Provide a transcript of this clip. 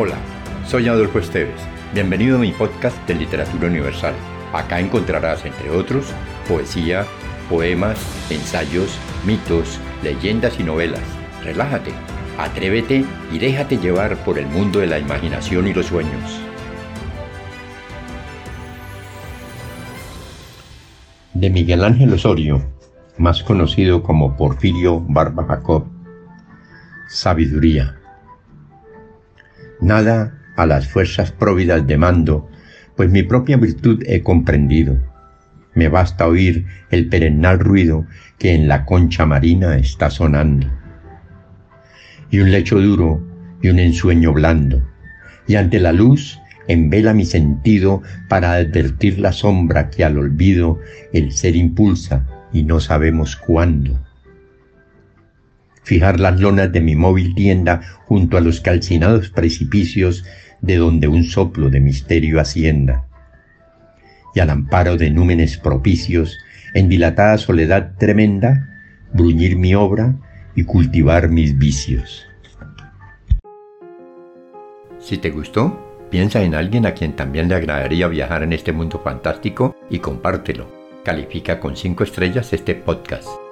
Hola, soy Adolfo Esteves. Bienvenido a mi podcast de Literatura Universal. Acá encontrarás, entre otros, poesía, poemas, ensayos, mitos, leyendas y novelas. Relájate, atrévete y déjate llevar por el mundo de la imaginación y los sueños. De Miguel Ángel Osorio, más conocido como Porfirio Barba Jacob. Sabiduría. Nada a las fuerzas próvidas de mando, pues mi propia virtud he comprendido. Me basta oír el perennal ruido que en la concha marina está sonando. Y un lecho duro y un ensueño blando, y ante la luz envela mi sentido para advertir la sombra que al olvido el ser impulsa y no sabemos cuándo fijar las lonas de mi móvil tienda junto a los calcinados precipicios de donde un soplo de misterio ascienda. Y al amparo de númenes propicios, en dilatada soledad tremenda, bruñir mi obra y cultivar mis vicios. Si te gustó, piensa en alguien a quien también le agradaría viajar en este mundo fantástico y compártelo. Califica con 5 estrellas este podcast.